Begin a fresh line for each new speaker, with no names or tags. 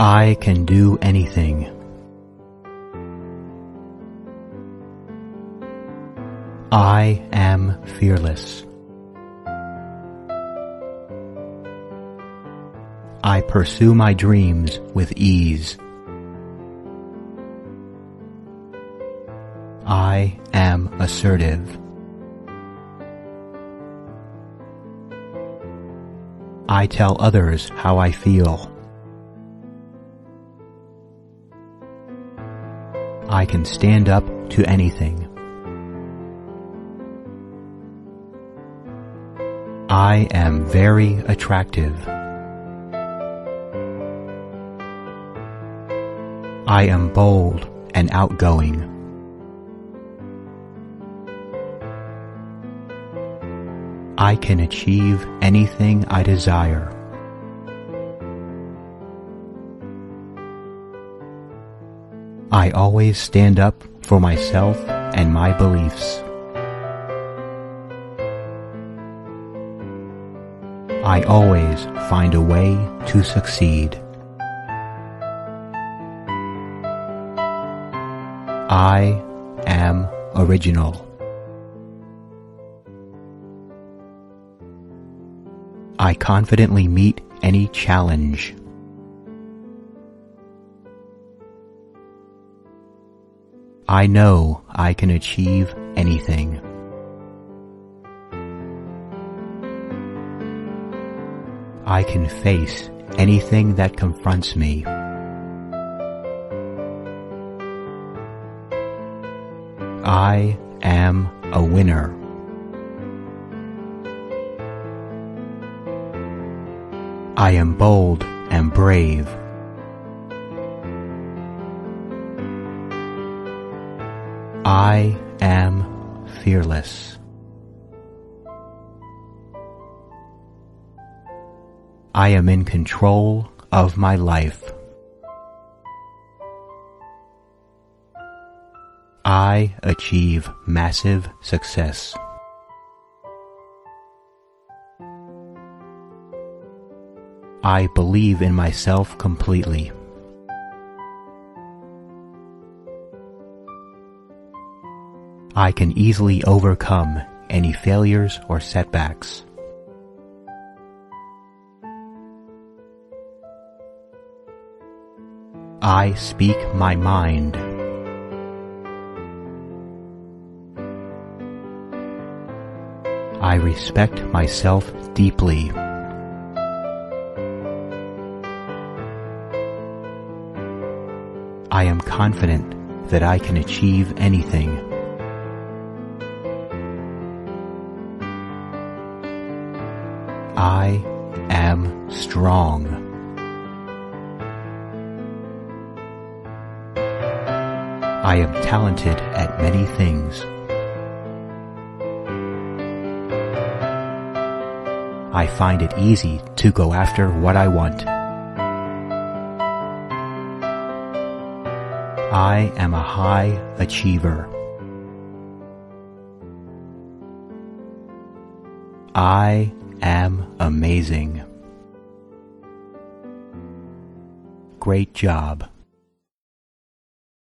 I can do anything. I am fearless. I pursue my dreams with ease. I am assertive. I tell others how I feel. I can stand up to anything. I am very attractive. I am bold and outgoing. I can achieve anything I desire. I always stand up for myself and my beliefs. I always find a way to succeed. I am original. I confidently meet any challenge. I know I can achieve anything. I can face anything that confronts me. I am a winner. I am bold and brave. I am fearless. I am in control of my life. I achieve massive success. I believe in myself completely. I can easily overcome any failures or setbacks. I speak my mind. I respect myself deeply. I am confident that I can achieve anything. I am strong. I am talented at many things. I find it easy to go after what I want. I am a high achiever. I am amazing. Great job.